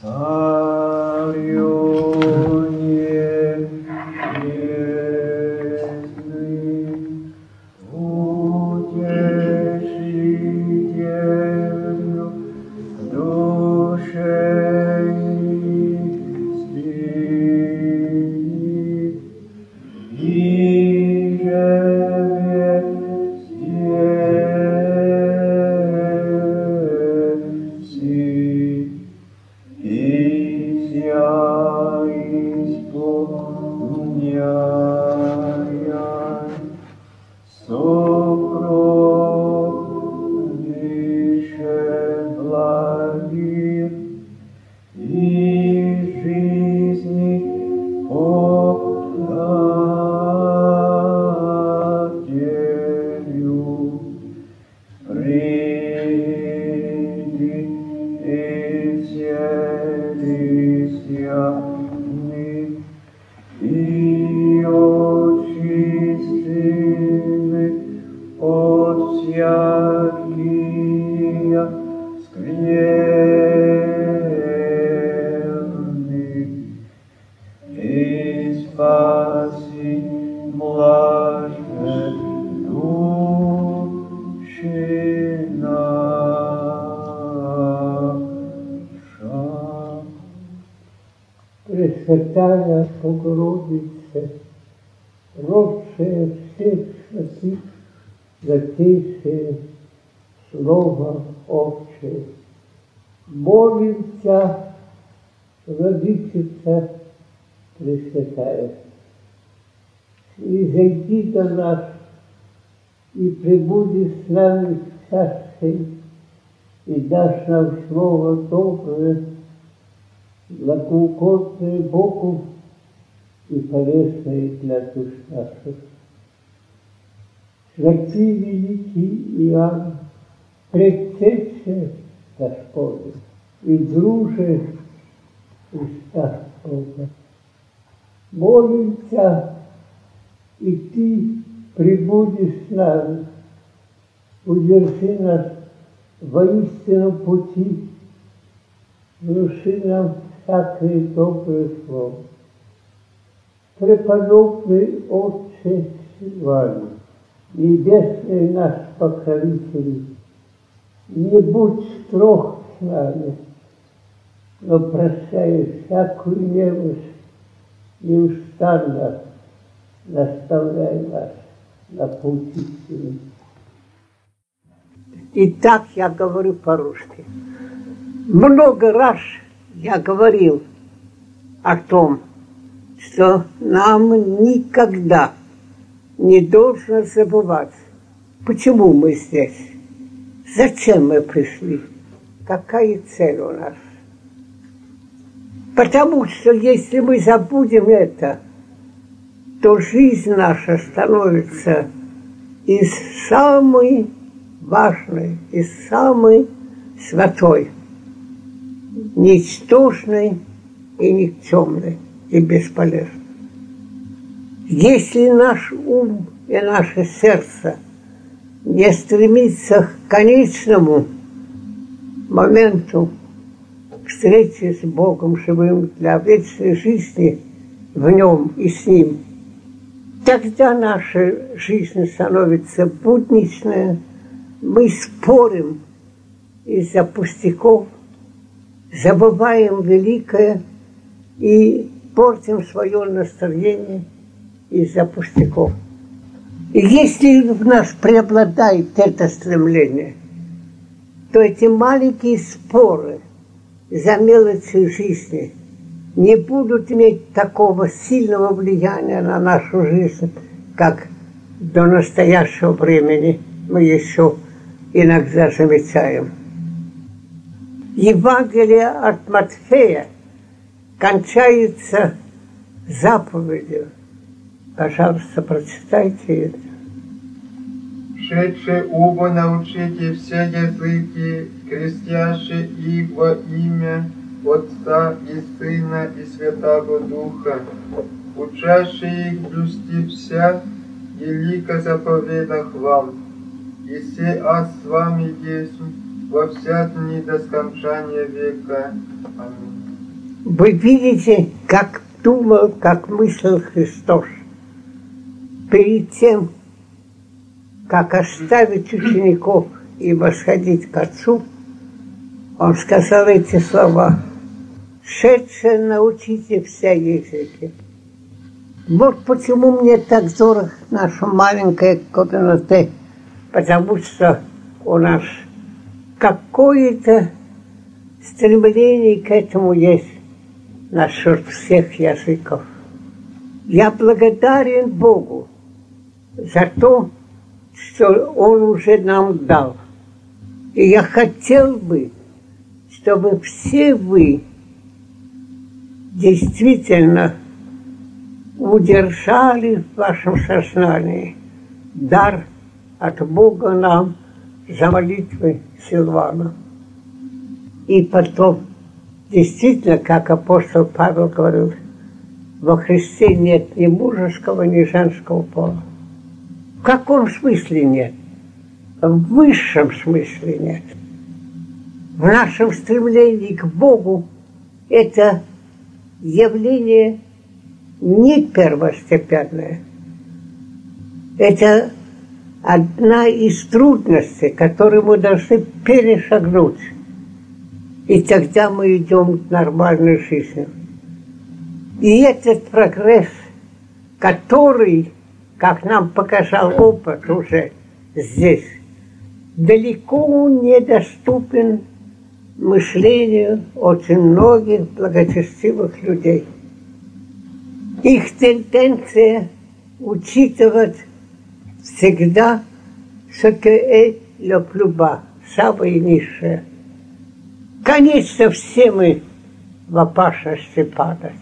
Sario. Владычица Пресвятая, и зайди до нас, и пребуди с нами в царстве, и дашь нам Слово доброе, благоугодное Богу и полезное для душ наших. Святый великий Иоанн, предтече Господа и друже уста Бога. Молимся, и Ты прибудешь с нами, удержи нас воистину пути, внуши нам всякое доброе слово. Преподобный Отче Сильваний, Небесный наш покровитель, не будь строг с нами, но прощай всякую немощь, неустанно наставляй нас на путь истины. И так я говорю по-русски. Много раз я говорил о том, что нам никогда не должно забывать, почему мы здесь, зачем мы пришли, какая цель у нас. Потому что если мы забудем это, то жизнь наша становится из самой важной, из самой святой, ничтожной и никчемной и бесполезной. Если наш ум и наше сердце не стремится к конечному моменту встречи с Богом живым для вечной жизни в нем и с ним, тогда наша жизнь становится будничная, мы спорим из-за пустяков, забываем великое и портим свое настроение из-за пустяков. И если в нас преобладает это стремление, то эти маленькие споры за мелочи жизни не будут иметь такого сильного влияния на нашу жизнь, как до настоящего времени мы еще иногда замечаем. Евангелие от Матфея кончается заповедью. Пожалуйста, прочитайте это. Шедше оба научите все языки, крестящие их во имя Отца и Сына и Святого Духа, учащие их блюсти вся велика заповедах вам, и се аз с вами есть во вся дни до скончания века. Аминь. Вы видите, как думал, как мыслил Христос. Перед тем, как оставить учеников и восходить к Отцу, он сказал эти слова. «Шедше научите все языки». Вот почему мне так дорог наша маленькая комната, потому что у нас какое-то стремление к этому есть насчет всех языков. Я благодарен Богу за то, что Он уже нам дал. И я хотел бы, чтобы все вы действительно удержали в вашем сознании дар от Бога нам за молитвы Силвана. И потом, действительно, как апостол Павел говорил, во Христе нет ни мужеского, ни женского пола. Каком смысле нет? В высшем смысле нет. В нашем стремлении к Богу это явление не первостепенное. Это одна из трудностей, которые мы должны перешагнуть. И тогда мы идем к нормальной жизни. И этот прогресс, который, как нам показал опыт уже здесь, далеко недоступен мышлению очень многих благочестивых людей – их тенденция учитывать всегда plus bas, самое низшее. Конечно, все мы в опасности падать.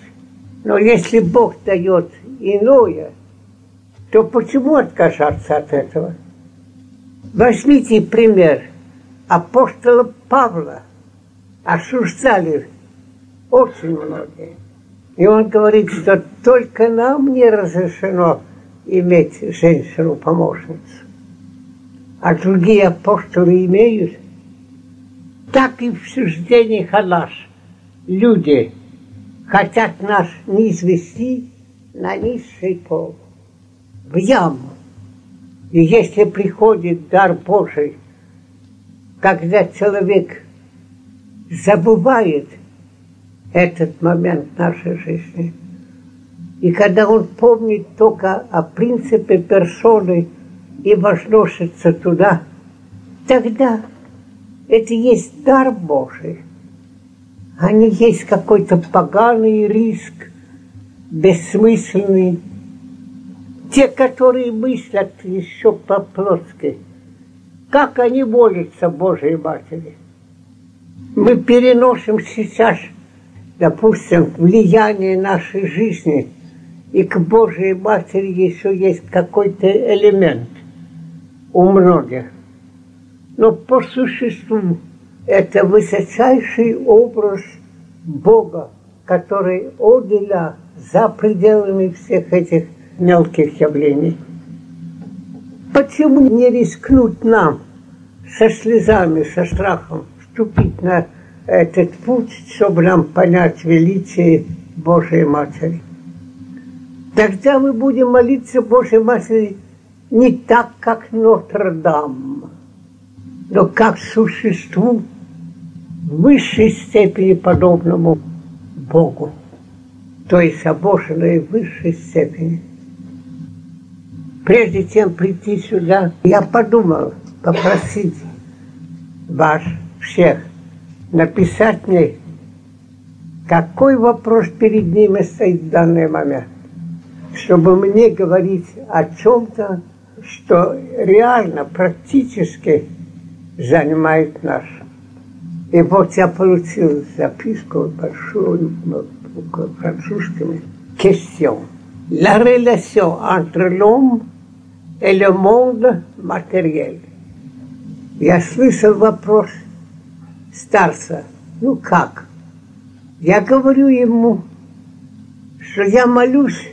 Но если Бог дает иное, то почему отказаться от этого? Возьмите пример апостола Павла. Осуждали очень многие. И он говорит, что только нам не разрешено иметь женщину-помощницу. А другие апостолы имеют. Так и в суждении Халаш люди хотят нас не извести на низший пол, в яму. И если приходит дар Божий, когда человек забывает – этот момент нашей жизни. И когда он помнит только о принципе персоны и возносится туда, тогда это есть дар Божий, а не есть какой-то поганый риск, бессмысленный. Те, которые мыслят еще по-плотски, как они молятся Божьей Матери. Мы переносим сейчас – допустим, влияние нашей жизни, и к Божьей Матери еще есть какой-то элемент у многих. Но по существу это высочайший образ Бога, который отделя за пределами всех этих мелких явлений. Почему не рискнуть нам со слезами, со страхом вступить на этот путь, чтобы нам понять величие Божьей Матери. Тогда мы будем молиться Божьей Матери не так, как Нотр-Дам, но как существу в высшей степени подобному Богу, то есть обоженной в высшей степени. Прежде чем прийти сюда, я подумал попросить вас всех – написать мне, какой вопрос перед ними стоит в данный момент, чтобы мне говорить о чем-то, что реально, практически занимает нас. И вот я получил записку большую, французскими. Question. La relation entre l'homme et le monde. Я слышал вопрос – старца. Ну как? Я говорю ему, что я молюсь,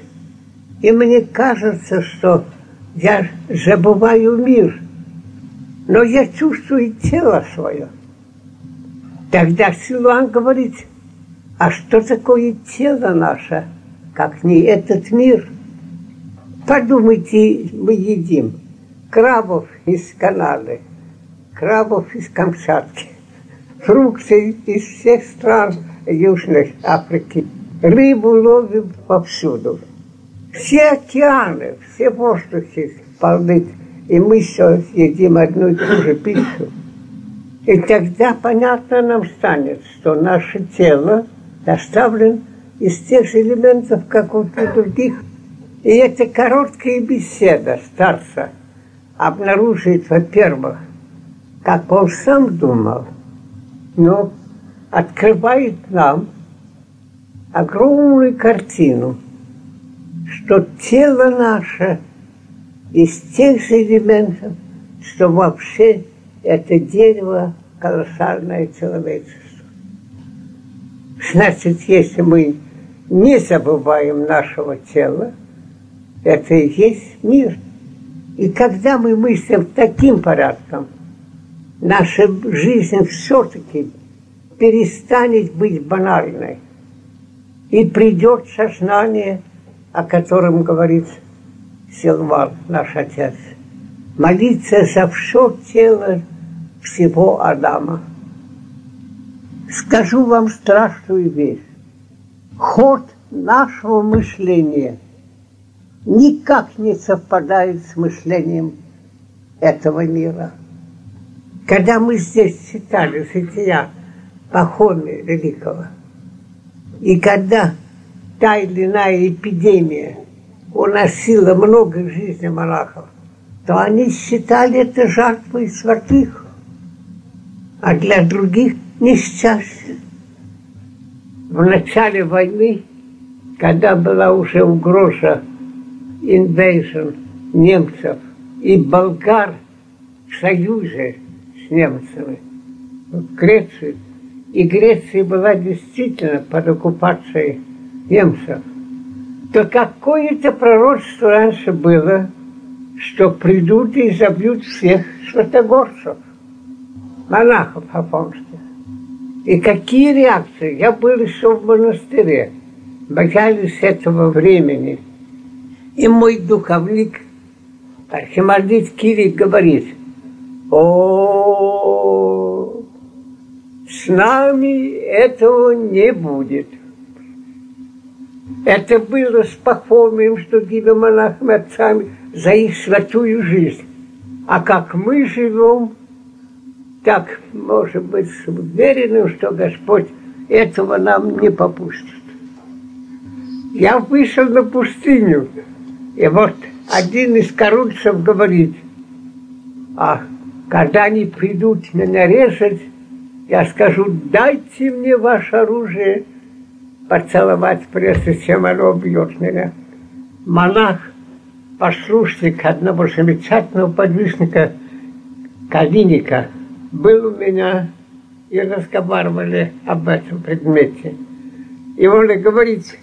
и мне кажется, что я забываю мир, но я чувствую тело свое. Тогда Силуан говорит, А что такое тело наше, как не этот мир? Подумайте, мы едим крабов из Канады, крабов из Камчатки, фрукты из всех стран Южной Африки, рыбу ловим повсюду. Все океаны, все воздухи полны, и мы все едим одну и ту же пищу. И тогда понятно нам станет, что наше тело доставлен из тех же элементов, как у других. И эта короткая беседа старца обнаружит, во-первых, как он сам думал, но открывает нам огромную картину, что тело наше из тех же элементов, что вообще это дерево колоссальное человечество. Значит, если мы не забываем нашего тела, это и есть мир. И когда мы мыслим таким порядком, наша жизнь все-таки перестанет быть банальной. И придет сознание, о котором говорит Силван, наш отец. Молиться за все тело всего Адама. Скажу вам страшную вещь. Ход нашего мышления никак не совпадает с мышлением этого мира. Когда мы здесь читали жития Пахоми Великого, и когда та или иная эпидемия уносила много жизни монахов, то они считали это жертвой святых а для других несчастье. В начале войны, когда была уже угроза invasion немцев и болгар в союзе с немцами в Греции, и Греция была действительно под оккупацией немцев, то какое-то пророчество раньше было, что придут и забьют всех святогорцев – монахов афонских. И какие реакции? Я был еще в монастыре, боялись этого времени. И мой духовник, архимандрит Кирик, говорит, о, с нами этого не будет. Это было с Пахомием, с другими монахами, отцами, за их святую жизнь. А как мы живем, так, может быть, уверенным, что Господь этого нам не попустит. Я вышел на пустыню, и вот один из корольцев говорит, а когда они придут меня резать, я скажу, дайте мне ваше оружие поцеловать, прежде чем оно убьет меня. Монах, послушник одного замечательного подвижника Калиника – был у меня, и разговаривали об этом предмете. И он говорит,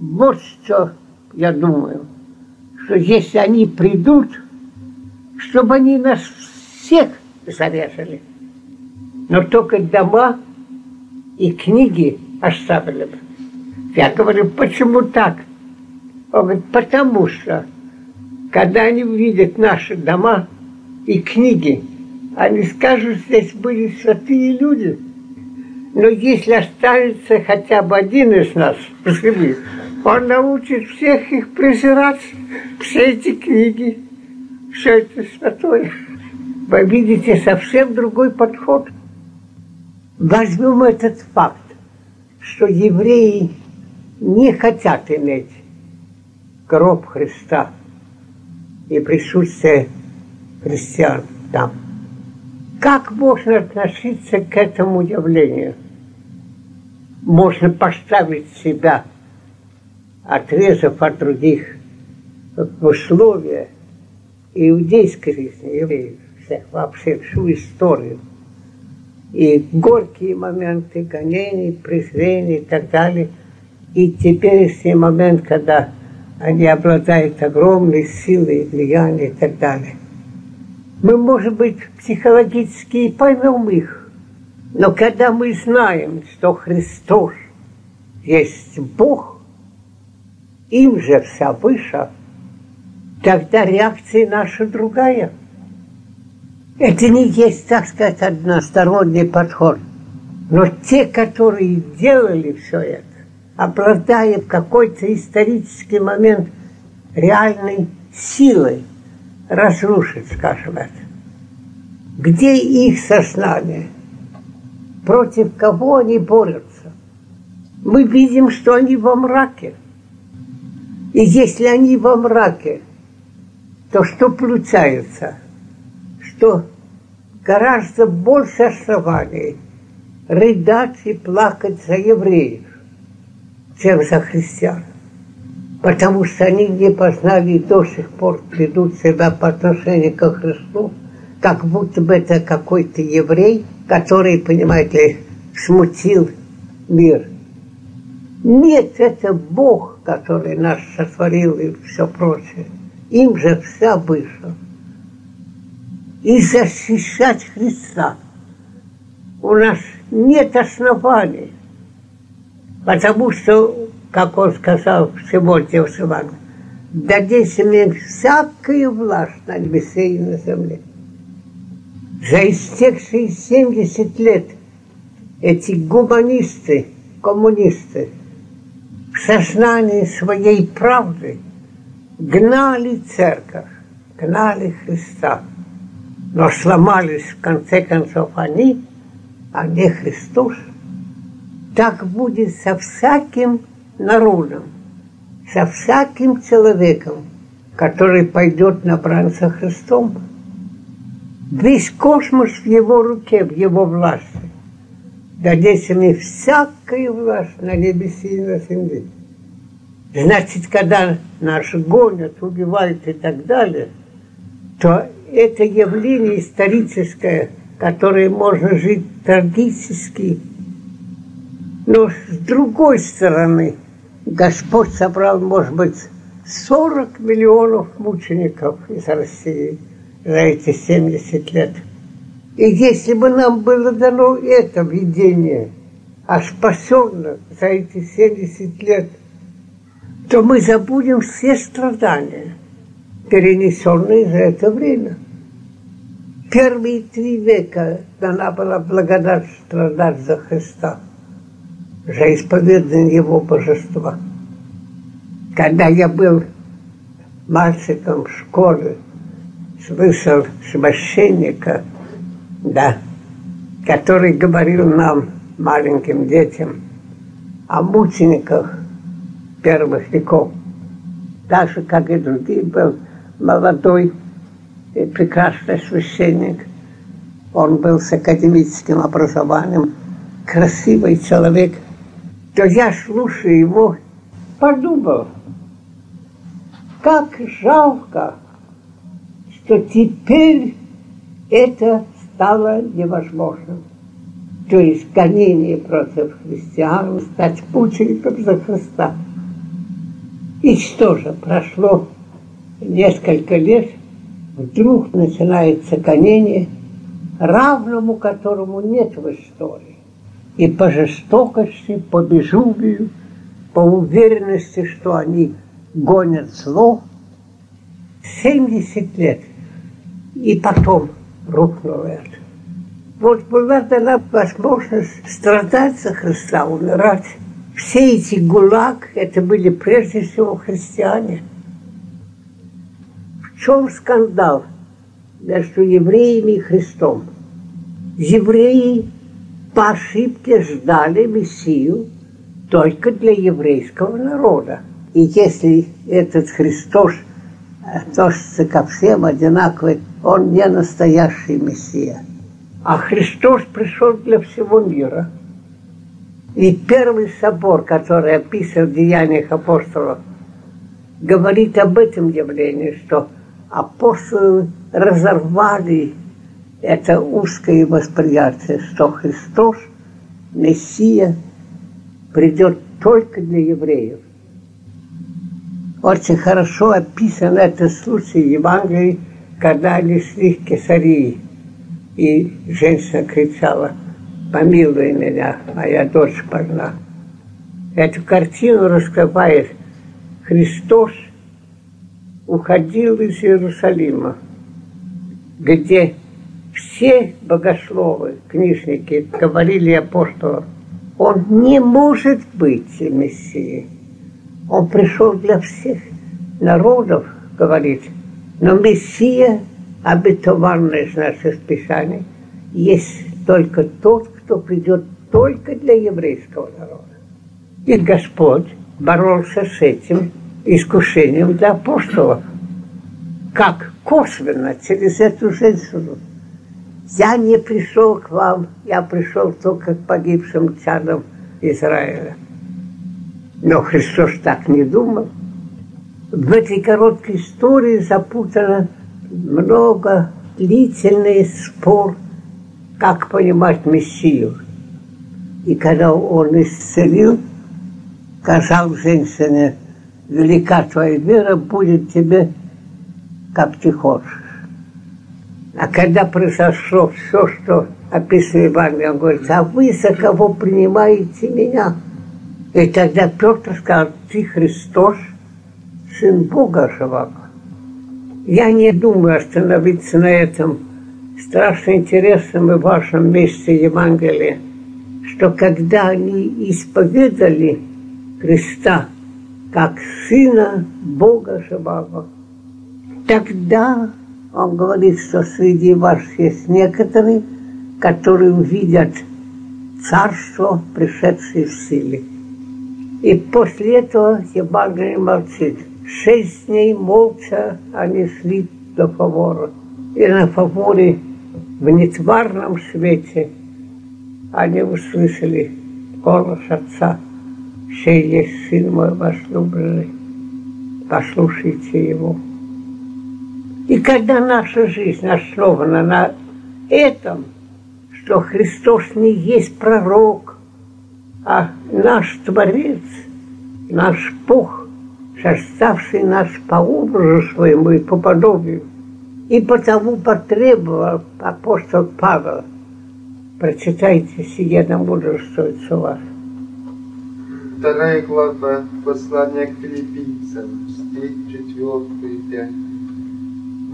вот что я думаю, что если они придут, чтобы они нас всех зарезали, но только дома и книги оставили бы. Я говорю, почему так? Он говорит, потому что, когда они увидят наши дома и книги, они скажут, здесь были святые люди. Но если останется хотя бы один из нас живых, он научит всех их презирать, все эти книги, все это святое. Вы видите совсем другой подход. Возьмем этот факт, что евреи не хотят иметь гроб Христа и присутствие христиан там. Как можно относиться к этому явлению? Можно поставить себя, отрезав от других, условия иудейской жизни, евреев, всех, вообще всю историю. И горькие моменты гонений, презрений и так далее. И теперешний момент, когда они обладают огромной силой, влиянием и так далее мы, может быть, психологически и поймем их. Но когда мы знаем, что Христос есть Бог, им же вся выше, тогда реакция наша другая. Это не есть, так сказать, односторонний подход. Но те, которые делали все это, обладая в какой-то исторический момент реальной силой, разрушить, скажем это. Где их сознание? Против кого они борются? Мы видим, что они во мраке. И если они во мраке, то что получается? Что гораздо больше оснований рыдать и плакать за евреев, чем за христиан. Потому что они не познали и до сих пор ведут себя по отношению к Христу, как будто бы это какой-то еврей, который, понимаете, смутил мир. Нет, это Бог, который нас сотворил и все прочее. Им же вся вышла. И защищать Христа у нас нет оснований. Потому что, как он сказал Симонтьев Иванович, дадите мне всякую власть на небесе и на земле. За истекшие 70 лет эти гуманисты, коммунисты в сознании своей правды гнали церковь, гнали Христа. Но сломались в конце концов они, а не Христос. Так будет со всяким народом, со всяким человеком, который пойдет на брань Христом. Весь космос в его руке, в его власти. Дадите мне всякую власть на небесе и на земле. Значит, когда нас гонят, убивают и так далее, то это явление историческое, которое можно жить трагически но с другой стороны, Господь собрал, может быть, 40 миллионов мучеников из России за эти 70 лет. И если бы нам было дано это видение, а спасенно за эти 70 лет, то мы забудем все страдания, перенесенные за это время. Первые три века дана была благодать страдать за Христа – за исповедание его божества. Когда я был мальчиком в школе, слышал священника, да, который говорил нам, маленьким детям, о мучениках первых веков. Даже как и другие был молодой и прекрасный священник. Он был с академическим образованием, красивый человек – то я, слушая его, подумал, как жалко, что теперь это стало невозможным. То есть гонение против христиан, стать путником за Христа. И что же, прошло несколько лет, вдруг начинается гонение, равному которому нет в истории и по жестокости, по безумию, по уверенности, что они гонят зло. 70 лет. И потом рухнуло это. Вот была дана возможность страдать за Христа, умирать. Все эти гулаг, это были прежде всего христиане. В чем скандал между евреями и Христом? Евреи по ошибке ждали Мессию только для еврейского народа. И если этот Христос относится ко всем одинаково, он не настоящий Мессия. А Христос пришел для всего мира. И первый собор, который описан в Деяниях апостолов, говорит об этом явлении, что апостолы разорвали это узкое восприятие, что Христос, Мессия, придет только для евреев. Очень хорошо описан этот случай в Евангелии, когда они к Кесарии, и женщина кричала, помилуй меня, моя дочь больна. Эту картину раскрывает Христос уходил из Иерусалима, где все богословы, книжники говорили апостолам, он не может быть Мессией. Он пришел для всех народов, говорит, но Мессия, обетованный из наших Писаний, есть только тот, кто придет только для еврейского народа. И Господь боролся с этим искушением для апостолов. Как косвенно, через эту женщину. Я не пришел к вам, я пришел только к погибшим чадам Израиля. Но Христос так не думал. В этой короткой истории запутано много длительный спор, как понимать Мессию. И когда он исцелил, сказал женщине, велика твоя вера, будет тебе, как ты хочешь. А когда произошло все, что описано Евангелие, он говорит, а вы за кого принимаете меня? И тогда Петр сказал, ты Христос, Сын Бога живого. Я не думаю остановиться на этом страшно интересном и важном месте Евангелия, что когда они исповедали Христа как Сына Бога Живого, тогда он говорит, что среди вас есть некоторые, которые увидят царство, пришедшее в силе. И после этого Евангелие молчит. Шесть дней молча они шли до Фавора. И на Фаворе в нетварном свете они услышали голос Отца, «Сей есть Сын мой возлюбленный, послушайте Его». И когда наша жизнь основана на этом, что Христос не есть пророк, а наш Творец, наш Бог, составший нас по образу своему и по подобию, и потому потребовал апостол Павел, прочитайте сие да мудрствуется вас. Вторая глава послания к филиппийцам, стих 4 и 5.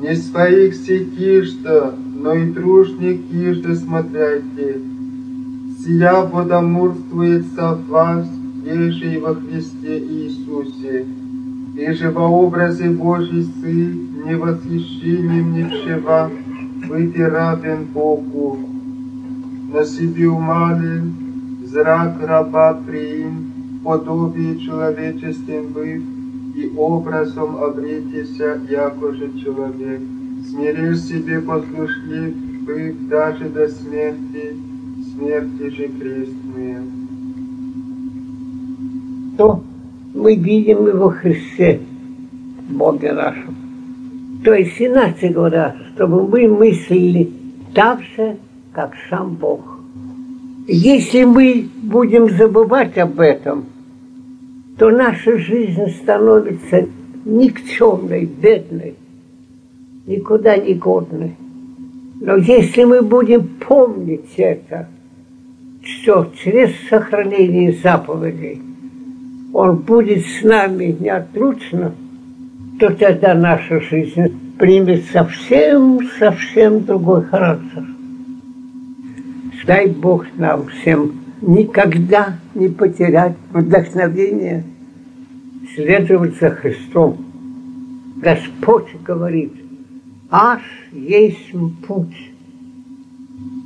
Не своих сетишь-то, но и дружник ижды смотряйте, сия водомурствуется в вас, еже и во Христе Иисусе, и же во образе Божий Сын, не восхищением не вшива, быть равен Богу. На себе умален, зрак раба приим, подобие человеческим быв, и образом обретися, яко же человек. Смиришь себе послушлив, быв даже до смерти, смерти же крестные. То мы видим его Христе, Боге нашем. То есть, иначе говоря, чтобы мы мыслили так же, как сам Бог. Если мы будем забывать об этом, то наша жизнь становится никчемной, бедной, никуда не годной. Но если мы будем помнить это, что через сохранение заповедей Он будет с нами неотлучно, то тогда наша жизнь примет совсем-совсем другой характер. Дай Бог нам всем никогда не потерять вдохновение следовать за Христом. Господь говорит, аж есть путь.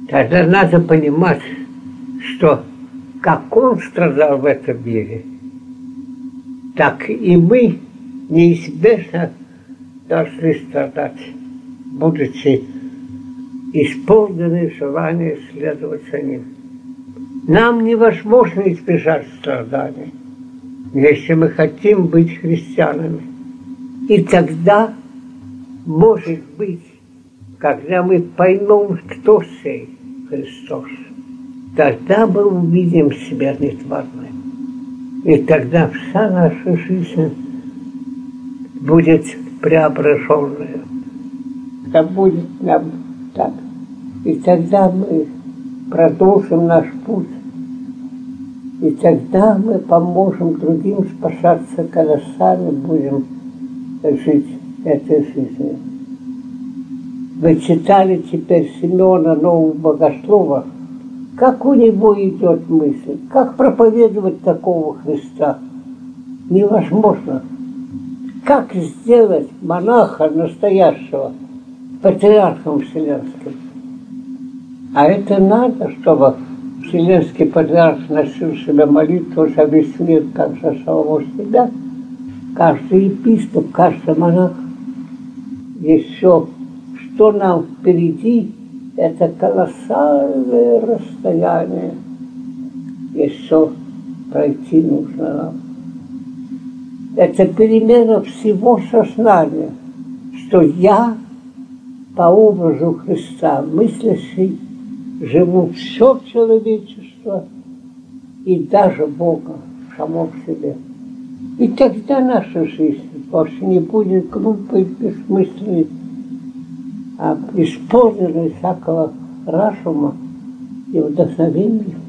Тогда надо понимать, что как Он страдал в этом мире, так и мы неизбежно должны страдать, будучи исполнены желания следовать за Ним. Нам невозможно избежать страданий, если мы хотим быть христианами. И тогда, может быть, когда мы поймем, кто сей Христос, тогда мы увидим себя нетварным. И тогда вся наша жизнь будет преображенная. Да будет нам так. И тогда мы продолжим наш путь И тогда мы поможем другим спасаться, когда сами будем жить этой жизнью. Вы читали теперь Семена Нового Богослова, как у него идет мысль, как проповедовать такого Христа. Невозможно. Как сделать монаха настоящего патриархом вселенским? А это надо, чтобы Вселенский патриарх носил себе молитву за весь мир, как за самого себя. Каждый епископ, каждый монах. Еще что нам впереди, это колоссальное расстояние. Еще пройти нужно нам. Это перемена всего сознания, что я по образу Христа, мыслящий, живут все человечество и даже Бога в самом себе. И тогда наша жизнь больше не будет глупой, бессмысленной, а всякого разума и вдохновения.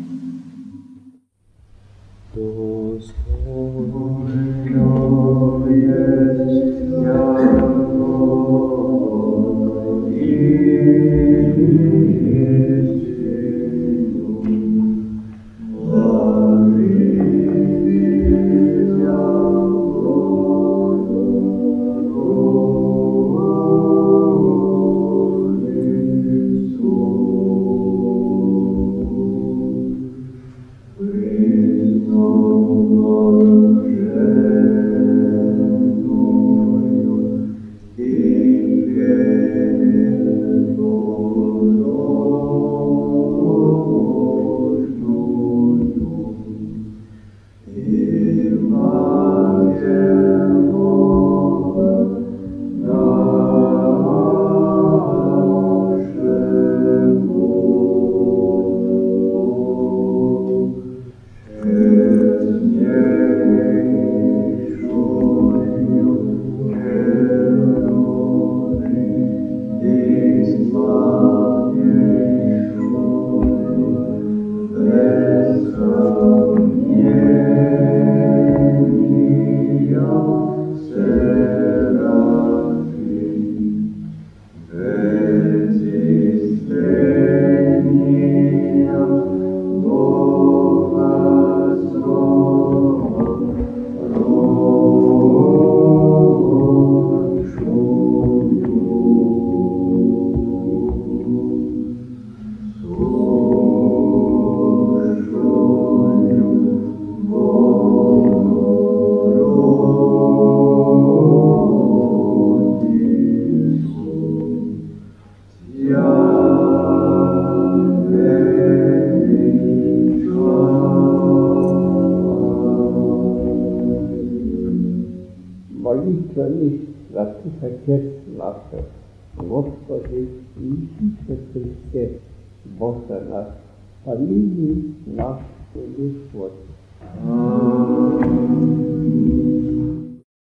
Отец наших, Господи Иисусе Христе, Боже наш, помилуй нас, Господь. Аминь.